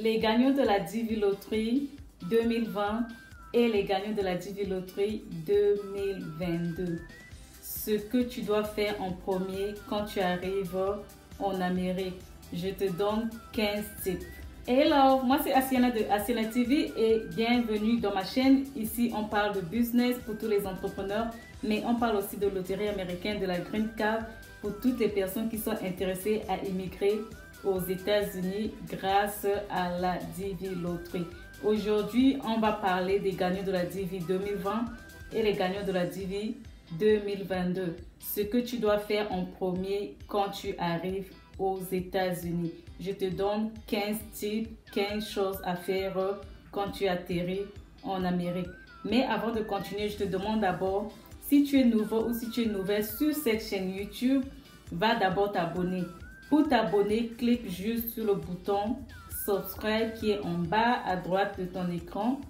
les gagnants de la Divi Loterie 2020 et les gagnants de la Divi Loterie 2022. Ce que tu dois faire en premier quand tu arrives en Amérique. Je te donne 15 tips. Hello, moi c'est Asiana de Asiana TV et bienvenue dans ma chaîne. Ici, on parle de business pour tous les entrepreneurs, mais on parle aussi de loterie américaine, de la Green Card pour toutes les personnes qui sont intéressées à immigrer aux États-Unis grâce à la Divi Loterie. Aujourd'hui, on va parler des gagnants de la Divi 2020 et les gagnants de la Divi 2022. Ce que tu dois faire en premier quand tu arrives aux États-Unis. Je te donne 15 types, 15 choses à faire quand tu atterris en Amérique. Mais avant de continuer, je te demande d'abord, si tu es nouveau ou si tu es nouvelle sur cette chaîne YouTube, va d'abord t'abonner. Pour t'abonner, clique juste sur le bouton subscribe qui est en bas à droite de ton écran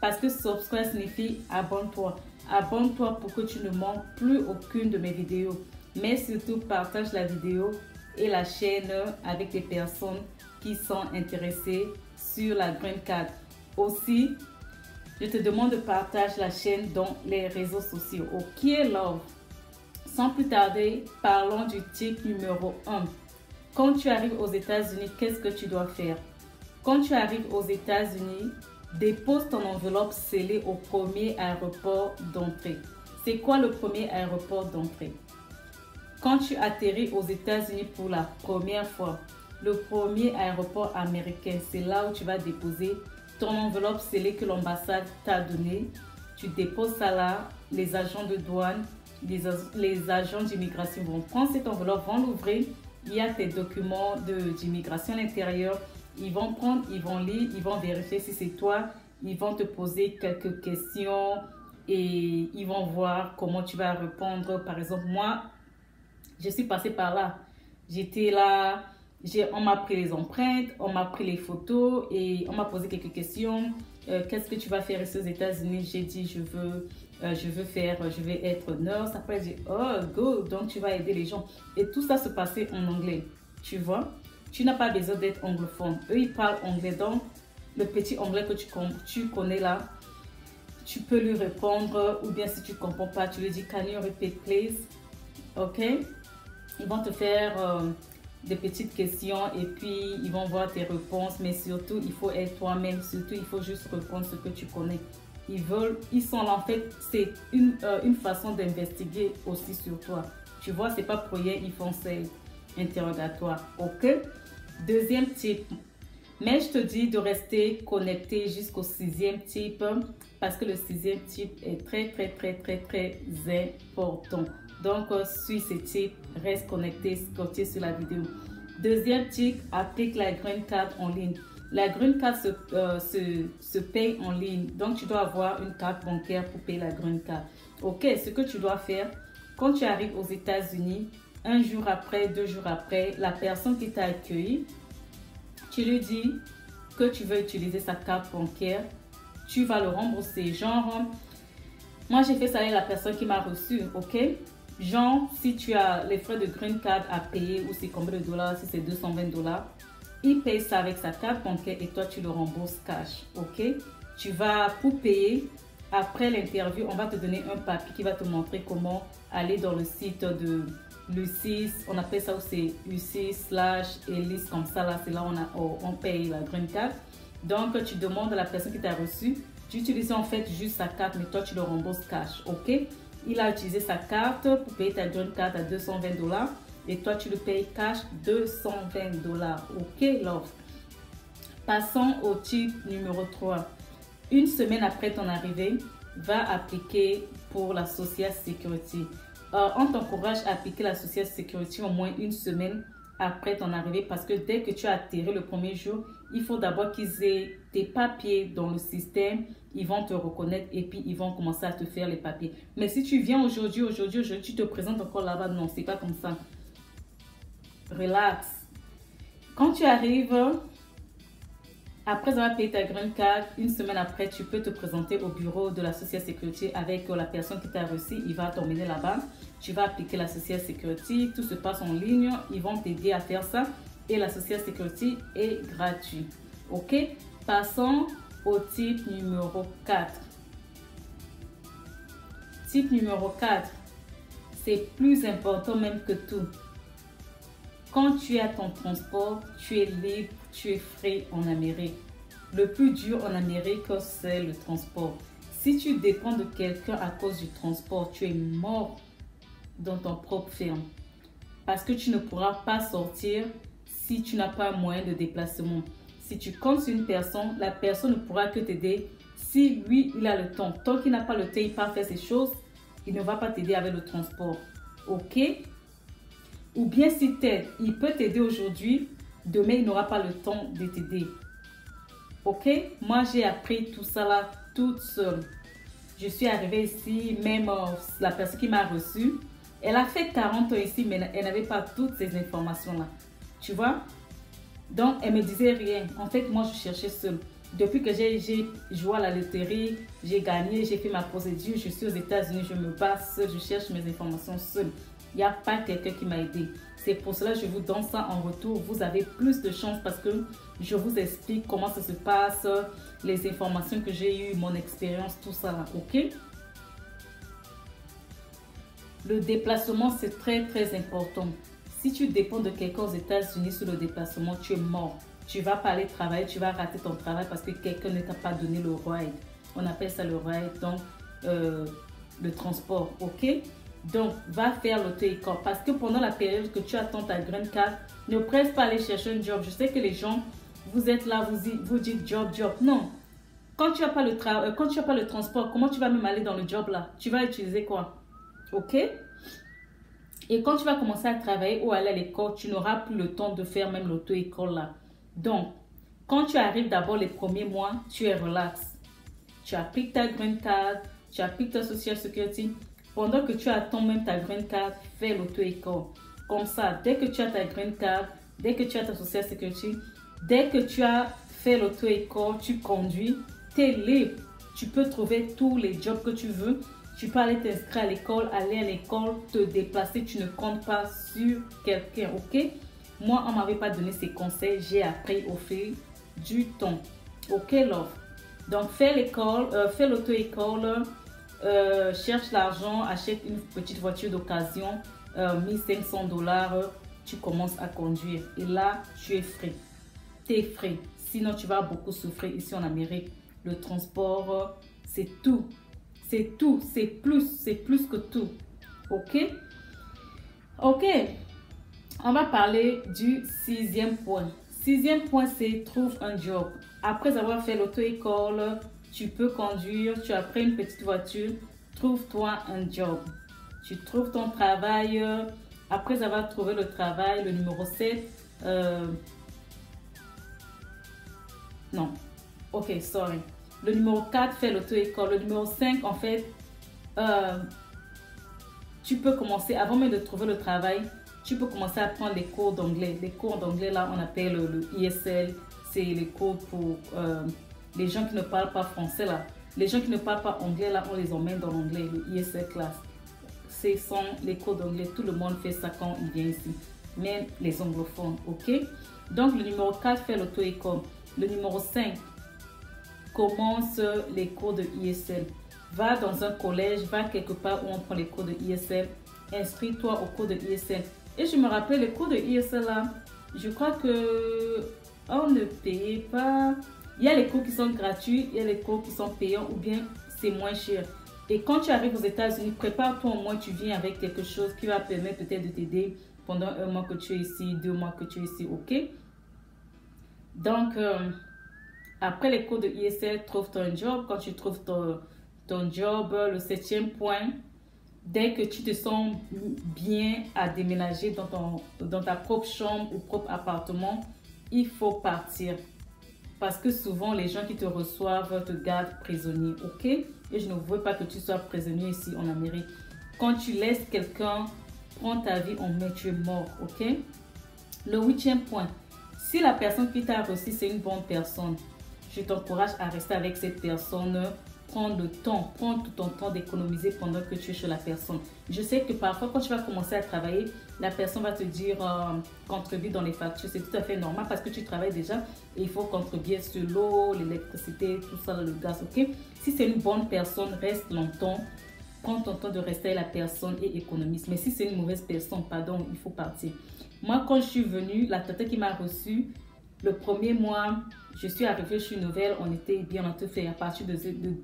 parce que subscribe signifie abonne-toi. Abonne-toi pour que tu ne manques plus aucune de mes vidéos. Mais surtout, partage la vidéo et la chaîne avec les personnes qui sont intéressées sur la Green Card. Aussi, je te demande de partager la chaîne dans les réseaux sociaux. Ok, love. Sans plus tarder, parlons du type numéro 1. Quand tu arrives aux États-Unis, qu'est-ce que tu dois faire? Quand tu arrives aux États-Unis, dépose ton enveloppe scellée au premier aéroport d'entrée. C'est quoi le premier aéroport d'entrée? Quand tu atterris aux États-Unis pour la première fois, le premier aéroport américain, c'est là où tu vas déposer ton enveloppe scellée que l'ambassade t'a donnée. Tu déposes ça là, les agents de douane, les, les agents d'immigration vont prendre cette enveloppe, vont l'ouvrir. Il y a tes documents d'immigration à l'intérieur ils vont prendre, ils vont lire, ils vont vérifier si c'est toi. Ils vont te poser quelques questions et ils vont voir comment tu vas répondre. Par exemple, moi, je suis passée par là. J'étais là, on m'a pris les empreintes, on m'a pris les photos et on m'a posé quelques questions. Euh, qu'est-ce que tu vas faire ici aux États-Unis? J'ai dit, je veux, euh, je veux faire, je vais être nurse. Après, j'ai dit, oh, go, donc tu vas aider les gens. Et tout ça se passait en anglais, tu vois? Tu n'as pas besoin d'être anglophone. Eux, ils parlent anglais. Donc, le petit anglais que tu, tu connais là, tu peux lui répondre. Ou bien si tu ne comprends pas, tu lui dis Can you repeat please? Ok? Ils vont te faire euh, des petites questions et puis ils vont voir tes réponses. Mais surtout, il faut être toi-même. Surtout, il faut juste répondre ce que tu connais. Ils veulent, ils sont là. En fait, c'est une, euh, une façon d'investiguer aussi sur toi. Tu vois, c'est pas pour rien, ils font ça interrogatoire. OK? Deuxième type. Mais je te dis de rester connecté jusqu'au sixième type parce que le sixième type est très, très, très, très, très important. Donc, euh, suis ce type, reste connecté, scotché sur la vidéo. Deuxième type, applique la Green Card en ligne. La Green Card se, euh, se, se, paye en ligne. Donc, tu dois avoir une carte bancaire pour payer la Green Card. OK, ce que tu dois faire, quand tu arrives aux États-Unis, un jour après, deux jours après, la personne qui t'a accueilli, tu lui dis que tu veux utiliser sa carte bancaire, tu vas le rembourser. Genre, moi j'ai fait ça avec la personne qui m'a reçu, ok? Genre, si tu as les frais de green card à payer ou c'est combien de dollars, si c'est 220 dollars, il paye ça avec sa carte bancaire et toi tu le rembourses cash, ok? Tu vas pour payer. Après l'interview, on va te donner un papier qui va te montrer comment aller dans le site de l'UCIS, on appelle ça aussi UCIS slash ELIS, comme ça là, c'est là on, a, on paye la green card. Donc tu demandes à la personne qui t'a reçu, tu en fait juste sa carte, mais toi tu le rembourses cash, ok? Il a utilisé sa carte pour payer ta green card à 220 dollars et toi tu le payes cash 220 dollars, ok love Passons au type numéro 3. Une semaine après ton arrivée, va appliquer pour la Social Security. Euh, on t'encourage à appliquer la Social Security au moins une semaine après ton arrivée parce que dès que tu as atterri le premier jour, il faut d'abord qu'ils aient tes papiers dans le système. Ils vont te reconnaître et puis ils vont commencer à te faire les papiers. Mais si tu viens aujourd'hui, aujourd'hui, aujourd'hui, tu te présentes encore là-bas, non, c'est pas comme ça. Relax. Quand tu arrives, après avoir payé ta green card, une semaine après, tu peux te présenter au bureau de la Social Security avec la personne qui t'a reçu. Il va t'emmener là-bas. Tu vas appliquer la Social Security. Tout se passe en ligne. Ils vont t'aider à faire ça. Et la Social Security est gratuite. Ok? Passons au type numéro 4. Type numéro 4, c'est plus important même que tout. Quand tu as ton transport, tu es libre, tu es frais en Amérique. Le plus dur en Amérique, c'est le transport. Si tu dépends de quelqu'un à cause du transport, tu es mort dans ton propre ferme. Parce que tu ne pourras pas sortir si tu n'as pas un moyen de déplacement. Si tu comptes sur une personne, la personne ne pourra que t'aider si lui, il a le temps. Tant qu'il n'a pas le temps, il pas faire ses choses, il ne va pas t'aider avec le transport. OK? Ou bien si t'aide, il peut t'aider aujourd'hui, demain, il n'aura pas le temps de t'aider. OK? Moi, j'ai appris tout ça là toute seule. Je suis arrivée ici, même euh, la personne qui m'a reçue, elle a fait 40 ans ici, mais elle n'avait pas toutes ces informations-là. Tu vois? Donc, elle me disait rien. En fait, moi, je cherchais seule. Depuis que j'ai joué à la loterie, j'ai gagné, j'ai fait ma procédure, je suis aux États-Unis, je me bats seule, je cherche mes informations seule. Il n'y a pas quelqu'un qui m'a aidé. C'est pour cela que je vous donne ça en retour. Vous avez plus de chance parce que je vous explique comment ça se passe, les informations que j'ai eues, mon expérience, tout ça ok? Le déplacement, c'est très très important. Si tu dépends de quelqu'un aux États-Unis sur le déplacement, tu es mort. Tu vas pas aller travailler, tu vas rater ton travail parce que quelqu'un ne t'a pas donné le ride. On appelle ça le ride, donc euh, le transport, ok? Donc, va faire l'auto-école parce que pendant la période que tu attends ta green card, ne presse pas aller chercher un job. Je sais que les gens, vous êtes là, vous, dites job, job. Non. Quand tu n'as pas, le euh, pas le transport, comment tu vas même aller dans le job là? Tu vas utiliser quoi? Ok? Et quand tu vas commencer à travailler ou aller à l'école, tu n'auras plus le temps de faire même l'auto-école là. Donc, quand tu arrives d'abord les premiers mois, tu es relax. Tu appliques ta green card, tu appliques ta social security. Pendant que tu attends même ta green card, fais l'auto-école. Comme ça, dès que tu as ta green card, dès que tu as ta social security, dès que tu as fait l'auto-école, tu conduis, tu es libre. Tu peux trouver tous les jobs que tu veux. Tu peux aller t'inscrire à l'école, aller à l'école, te déplacer. Tu ne comptes pas sur quelqu'un, ok? Moi, on ne m'avait pas donné ces conseils. J'ai appris au fil du temps. Ok, love? Donc, fais l'école, euh, fais l'auto-école. Euh, cherche l'argent, achète une petite voiture d'occasion, 1500 euh, dollars, tu commences à conduire. Et là, tu es frais. Tu es frais. Sinon, tu vas beaucoup souffrir ici en Amérique. Le transport, c'est tout. C'est tout. C'est plus. C'est plus que tout. OK? OK. On va parler du sixième point. Sixième point, c'est trouve un job. Après avoir fait l'auto-école, tu peux conduire, tu as pris une petite voiture, trouve-toi un job. Tu trouves ton travail. Euh, après avoir trouvé le travail, le numéro 7, euh, non, ok, sorry. Le numéro 4 fait l'auto-école. Le numéro 5, en fait, euh, tu peux commencer, avant même de trouver le travail, tu peux commencer à prendre les cours d'anglais. Les cours d'anglais, là, on appelle le, ISL. C'est les cours pour les gens qui ne parlent pas français là, les gens qui ne parlent pas anglais là, on les emmène dans l'anglais, le ISL class. Ce sont les cours d'anglais, tout le monde fait ça quand il vient ici, même les anglophones, ok? Donc le numéro 4 fait l'auto-école. Le numéro 5 commence les cours de ISL. Va dans un collège, va quelque part où on prend les cours de ISL, inscris-toi au cours de ISL. Et je me rappelle, les cours de ISL là, je crois que on ne payait pas il y a les cours qui sont gratuits, il y a les cours qui sont payants ou bien c'est moins cher. Et quand tu arrives aux États-Unis, prépare-toi au moins, tu viens avec quelque chose qui va permettre peut-être de t'aider pendant un mois que tu es ici, deux mois que tu es ici, ok? Donc, euh, après les cours de ISL, trouve ton job. Quand tu trouves ton, ton job, le septième point, dès que tu te sens bien à déménager dans, ton, dans ta propre chambre ou propre appartement, il faut partir. Parce que souvent, les gens qui te reçoivent te gardent prisonnier, ok? Et je ne veux pas que tu sois prisonnier ici en Amérique. Quand tu laisses quelqu'un prendre ta vie, on met, tu es mort, ok? Le huitième point. Si la personne qui t'a reçu, c'est une bonne personne, je t'encourage à rester avec cette personne prendre le temps, prendre tout ton temps d'économiser pendant que tu es chez la personne. Je sais que parfois, quand tu vas commencer à travailler, la personne va te dire euh, contribuer dans les factures. C'est tout à fait normal parce que tu travailles déjà et il faut contribuer sur l'eau, l'électricité, tout ça, le gaz, ok? Si c'est une bonne personne, reste longtemps. Prends ton temps de rester avec la personne et économise. Mais si c'est une mauvaise personne, pardon, il faut partir. Moi, quand je suis venue, la tête qui m'a reçue, le premier mois, je suis arrivée, je suis nouvelle, on était bien en tout fait. À partir du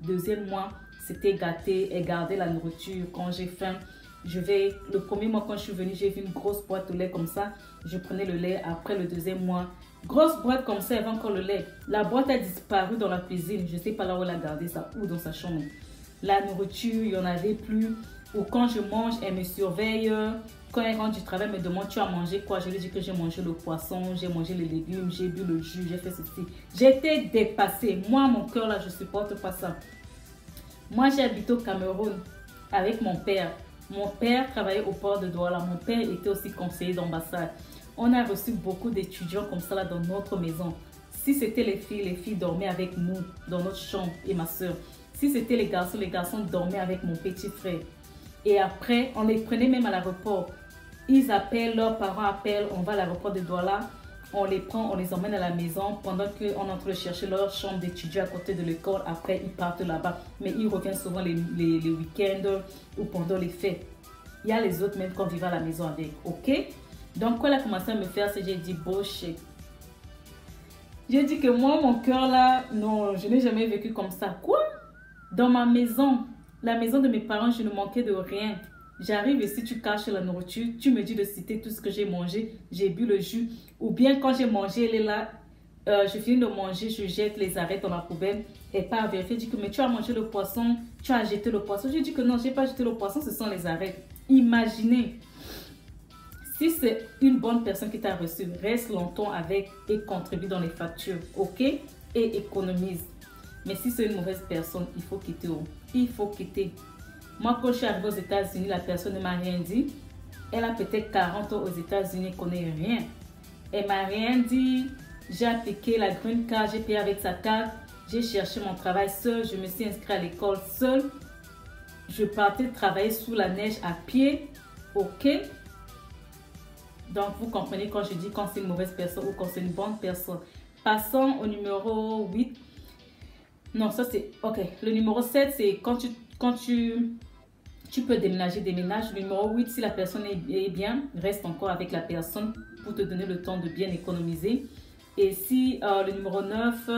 deuxième mois, c'était gâté et garder la nourriture. Quand j'ai faim, je vais, le premier mois quand je suis venue, j'ai vu une grosse boîte de lait comme ça. Je prenais le lait. Après le deuxième mois, grosse boîte comme ça, y avait encore le lait. La boîte a disparu dans la cuisine. Je ne sais pas là où elle a gardé ça ou dans sa chambre. La nourriture, il n'y en avait plus. Ou quand je mange, elle me surveille. Quand elle rentre du travail, elle me demande tu as mangé quoi? Je lui dis que j'ai mangé le poisson, j'ai mangé les légumes, j'ai bu le jus, j'ai fait ceci. J'étais dépassée. Moi, mon cœur là, je supporte pas ça. Moi, j'ai habité au Cameroun avec mon père. Mon père travaillait au port de Douala. Mon père était aussi conseiller d'ambassade. On a reçu beaucoup d'étudiants comme ça dans notre maison. Si c'était les filles, les filles dormaient avec nous dans notre chambre et ma soeur. Si c'était les garçons, les garçons dormaient avec mon petit frère. Et après, on les prenait même à l'aéroport. Ils appellent, leurs parents appellent, on va à l'aéroport de Douala, on les prend, on les emmène à la maison pendant qu'on est chercher leur chambre d'étudiant à côté de l'école. Après, ils partent là-bas. Mais ils reviennent souvent les, week-ends ou pendant les fêtes. Il y a les autres même qu'on vivait à la maison avec. OK? Donc, quand elle a commencé à me faire ça, j'ai dit, bullshit. J'ai dit que moi, mon cœur là, non, je n'ai jamais vécu comme ça. Quoi? Dans ma maison, la maison de mes parents, je ne manquais de rien. J'arrive si tu caches la nourriture, tu me dis de citer tout ce que j'ai mangé, j'ai bu le jus. Ou bien quand j'ai mangé, elle est là, euh, je finis de manger, je jette les arrêts dans la poubelle. Et pas vérifier, dit que mais tu as mangé le poisson, tu as jeté le poisson. Je dis que non, je n'ai pas jeté le poisson, ce sont les arrêts. Imaginez, si c'est une bonne personne qui t'a reçu, reste longtemps avec et contribue dans les factures, ok? Et économise. Mais si c'est une mauvaise personne, il faut quitter. Oh. Il faut quitter. Moi, quand je suis arrivée aux États-Unis, la personne ne m'a rien dit. Elle a peut-être 40 ans aux États-Unis, elle connaît rien. Elle m'a rien dit. J'ai appliqué la green card, j'ai payé avec sa carte. J'ai cherché mon travail seul. Je me suis inscrite à l'école seule. Je partais travailler sous la neige à pied. OK? Donc, vous comprenez quand je dis quand c'est une mauvaise personne ou quand c'est une bonne personne. Passons au numéro 8. Non, ça c'est... Ok. Le numéro 7, c'est quand tu, quand tu, tu peux déménager, déménage. Le numéro 8, si la personne est, bien, reste encore avec la personne pour te donner le temps de bien économiser. Et si euh, le numéro 9,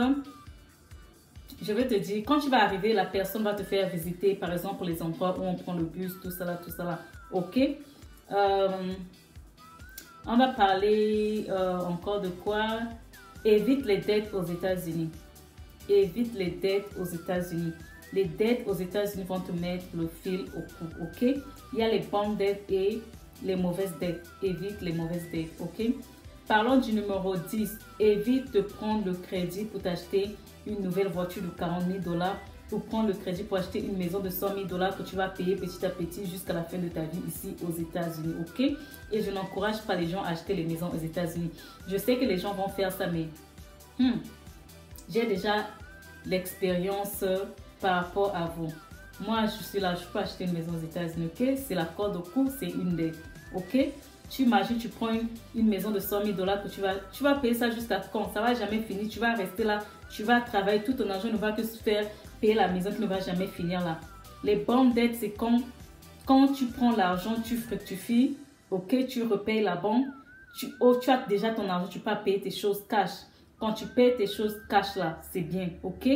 je vais te dire, quand tu vas arriver, la personne va te faire visiter, par exemple, les endroits où on prend le bus, tout ça là, tout ça là. Ok? Euh, On va parler euh, encore de quoi? Évite les dettes aux États-Unis évite les dettes aux États-Unis. Les dettes aux États-Unis vont te mettre le fil au cou, ok? Il y a les bonnes dettes et les mauvaises dettes. Évite les mauvaises dettes, ok? Parlons du numéro 10. Évite de prendre le crédit pour t'acheter une nouvelle voiture de 40 000 dollars ou prendre le crédit pour acheter une maison de 100 000 dollars que tu vas payer petit à petit jusqu'à la fin de ta vie ici aux États-Unis, ok? Et je n'encourage pas les gens à acheter les maisons aux États-Unis. Je sais que les gens vont faire ça, mais hmm, j'ai déjà l'expérience par rapport à vous. Moi, je suis là, je peux acheter une maison aux États-Unis, ok? C'est la corde au cou, c'est une dette, ok? Tu imagines, tu prends une, maison de 100 000 dollars que tu vas, tu vas payer ça jusqu'à quand? Ça va jamais finir, tu vas rester là, tu vas travailler, tout ton argent ne va que se faire payer la maison qui ne va jamais finir là. Les bonnes dettes, c'est quand, quand tu prends l'argent, tu fructifies, ok? Tu repayes la banque, tu, oh, tu as déjà ton argent, tu peux payer tes choses cash. Quand tu payes tes choses cash là, c'est bien, ok?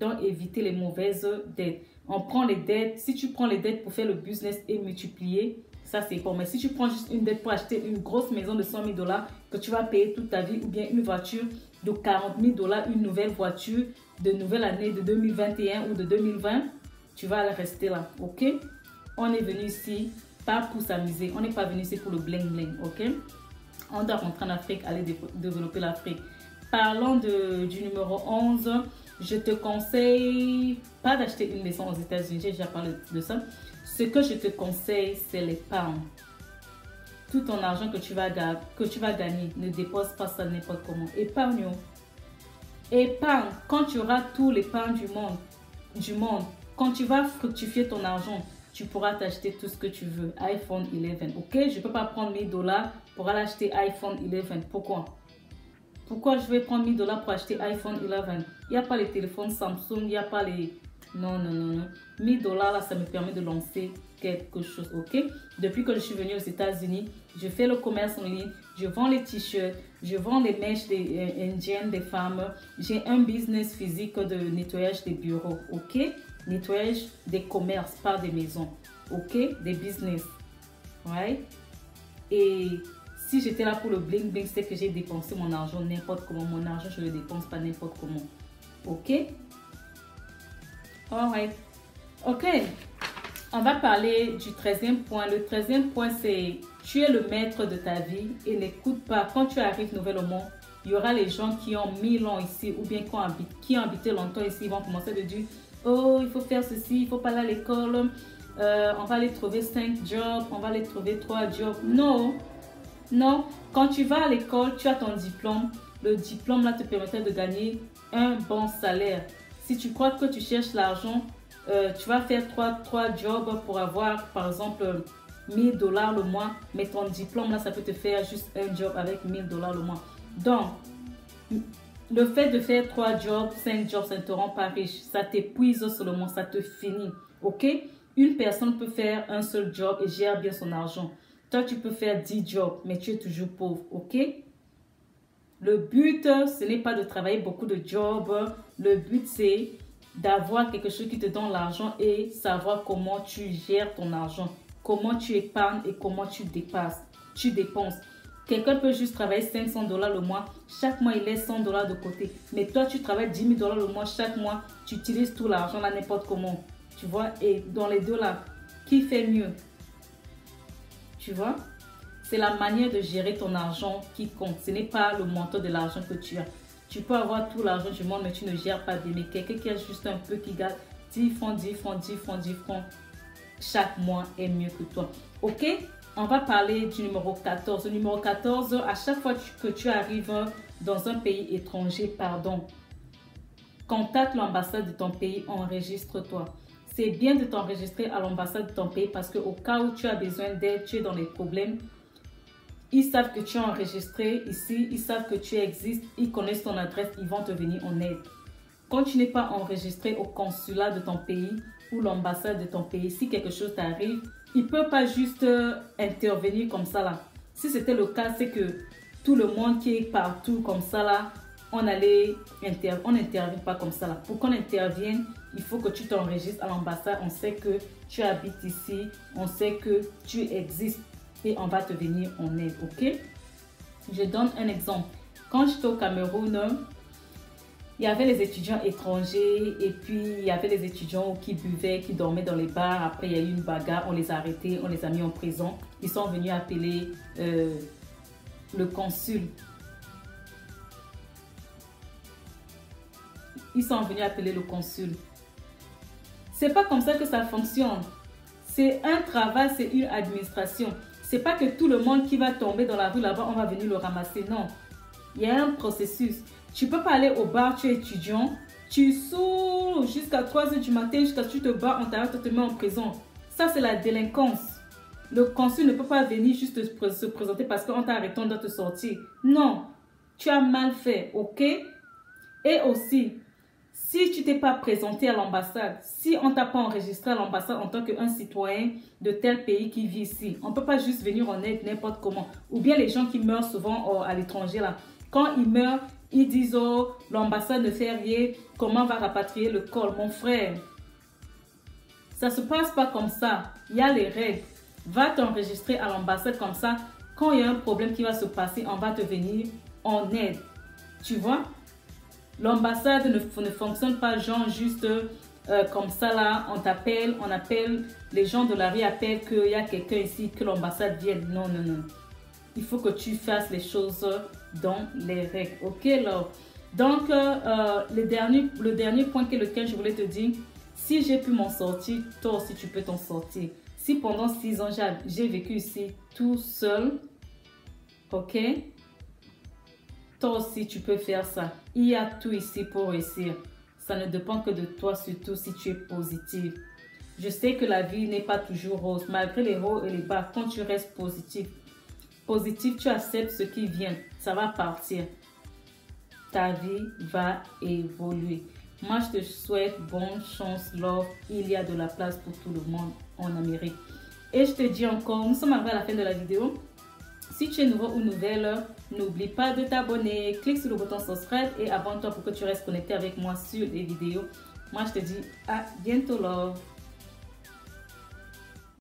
Donc, éviter les mauvaises dettes. On prend les dettes. Si tu prends les dettes pour faire le business et multiplier, ça c'est bon. Mais si tu prends juste une dette pour acheter une grosse maison de 100 000 dollars que tu vas payer toute ta vie ou bien une voiture de 40 000 dollars, une nouvelle voiture de nouvelle année de 2021 ou de 2020, tu vas rester là, ok? On est venu ici pas pour s'amuser. On n'est pas venu ici pour le bling bling, ok? On doit rentrer en Afrique, aller développer l'Afrique. Parlons de, du numéro 11. Je te conseille pas d'acheter une maison aux États-Unis. J'ai déjà parlé de ça. Ce que je te conseille, c'est l'épargne. Tout ton argent que tu, vas, gagner, ne dépose pas ça n'importe comment. Épargne. Épargne. Quand tu auras tout l'épargne du monde, du monde, quand tu vas fructifier ton argent, tu pourras t'acheter tout ce que tu veux. iPhone 11, ok? Je ne peux pas prendre 1000 dollars pour aller acheter iPhone 11. Pourquoi? Pourquoi je vais prendre 1000 dollars pour acheter iPhone 11 Il n'y a pas les téléphones Samsung, il n'y a pas les... Non, non, non, non. 1000 dollars, là, ça me permet de lancer quelque chose, ok? Depuis que je suis venue aux États-Unis, je fais le commerce en ligne, je vends les t-shirts, je vends les mèches des euh, indiennes des femmes. J'ai un business physique de nettoyage des bureaux, ok? Nettoyage des commerces, pas des maisons, ok? Des business, right? Et si j'étais là pour le bling bling, c'est que j'ai dépensé mon argent n'importe comment. Mon argent, je le dépense pas n'importe comment, ok? Alright. Ok. On va parler du 13e point. Le 13e point, c'est tu es le maître de ta vie et n'écoute pas. Quand tu arrives nouvellement, il y aura les gens qui ont mille ans ici ou bien qui ont, habité, longtemps ici. Ils vont commencer à dire Oh, il faut faire ceci, il faut pas aller à l'école. Euh, on va aller trouver cinq jobs, on va aller trouver trois jobs. Non, non. Quand tu vas à l'école, tu as ton diplôme. Le diplôme là te permettra de gagner un bon salaire. Si tu crois que tu cherches l'argent, euh, tu vas faire trois, trois jobs pour avoir, par exemple, 1000 dollars le mois, mais ton diplôme, là, ça peut te faire juste un job avec 1000 dollars le mois. Donc, le fait de faire trois jobs, cinq jobs, ça ne te rend pas riche. Ça t'épuise seulement, ça te finit. OK? Une personne peut faire un seul job et gère bien son argent. Toi, tu peux faire 10 jobs, mais tu es toujours pauvre. OK? Le but, ce n'est pas de travailler beaucoup de jobs. Le but, c'est d'avoir quelque chose qui te donne l'argent et savoir comment tu gères ton argent, comment tu épargnes et comment tu dépasses, tu dépenses. Quelqu'un peut juste travailler 500 dollars le mois, chaque mois il laisse 100 dollars de côté. Mais toi tu travailles 10 000 dollars le mois, chaque mois tu utilises tout l'argent là n'importe comment. Tu vois, et dans les deux là, qui fait mieux? Tu vois C'est la manière de gérer ton argent qui compte. Ce n'est pas le montant de l'argent que tu as. Tu peux avoir tout l'argent du monde, mais tu ne gères pas bien. Mais quelqu'un qui a juste un peu, qui garde 10 francs, 10 francs, 10 francs, 10 francs, chaque mois est mieux que toi. Ok? On va parler du numéro 14. Le numéro 14, à chaque fois que tu arrives dans un pays étranger, pardon, contacte l'ambassade de ton pays, enregistre-toi. C'est bien de t'enregistrer à l'ambassade de ton pays parce que au cas où tu as besoin d'aide, tu es dans les problèmes, ils savent que tu es enregistré ici, ils savent que tu existes, ils connaissent ton adresse, ils vont te venir en aide. Quand tu n'es pas enregistré au consulat de ton pays ou l'ambassade de ton pays, si quelque chose t'arrive, ils ne peuvent pas juste euh, intervenir comme ça là. Si c'était le cas, c'est que tout le monde qui est partout comme ça là, on allait on n'intervient pas comme ça là. Pour qu'on intervienne, il faut que tu t'enregistres à l'ambassade. On sait que tu habites ici, on sait que tu existes et on va te venir en aide, ok? Je donne un exemple. Quand j'étais au Cameroun, il y avait les étudiants étrangers et puis il y avait les étudiants qui buvaient, qui dormaient dans les bars. Après, il y a eu une bagarre, on les a arrêtés, on les a mis en prison. Ils sont venus appeler euh, le consul. Ils sont venus appeler le consul. C'est pas comme ça que ça fonctionne. C'est un travail, c'est une administration. C'est pas que tout le monde qui va tomber dans la rue là-bas, on va venir le ramasser. Non. Il y a un processus. Tu peux pas aller au bar, tu es étudiant, tu saoules jusqu'à 3 h du matin, jusqu'à ce que tu te bats, on t'arrête, on te met en prison. Ça, c'est la délinquance. Le consul ne peut pas venir juste se présenter parce qu'on t'a arrêté, on doit te sortir. Non. Tu as mal fait, ok? Et aussi, si tu t'es pas présenté à l'ambassade, si on t'a pas enregistré à l'ambassade en tant qu'un citoyen de tel pays qui vit ici, on peut pas juste venir en aide n'importe comment. Ou bien les gens qui meurent souvent oh, à l'étranger là, quand ils meurent, ils disent oh l'ambassade ne fait rien, comment va rapatrier le corps, mon frère? Ça se passe pas comme ça. Il y a les règles. Va t'enregistrer à l'ambassade comme ça. Quand il y a un problème qui va se passer, on va te venir en aide. Tu vois? L'ambassade ne, ne, fonctionne pas genre juste euh, comme ça là, on t'appelle, on appelle, les gens de la rue appellent qu'il y a quelqu'un ici, que l'ambassade vienne. Non, non, non. Il faut que tu fasses les choses dans les règles. Ok, alors. Donc, euh, euh, le, dernier, le dernier point que lequel je voulais te dire, si j'ai pu m'en sortir, toi aussi tu peux t'en sortir. Si pendant six ans j'ai vécu ici tout seul, ok, toi aussi tu peux faire ça. Il y a tout ici pour réussir. Ça ne dépend que de toi, surtout si tu es positive. Je sais que la vie n'est pas toujours rose, malgré les hauts et les bas. Quand tu restes positif, positif, tu acceptes ce qui vient. Ça va partir. Ta vie va évoluer. Moi, je te souhaite bonne chance, love. Il y a de la place pour tout le monde en Amérique. Et je te dis encore, nous sommes arrivés à la fin de la vidéo. Si tu es nouveau ou nouvelle, n'oublie pas de t'abonner. Clique sur le bouton subscribe et abonne-toi pour que tu restes connecté avec moi sur les vidéos. Moi, je te dis à bientôt, love.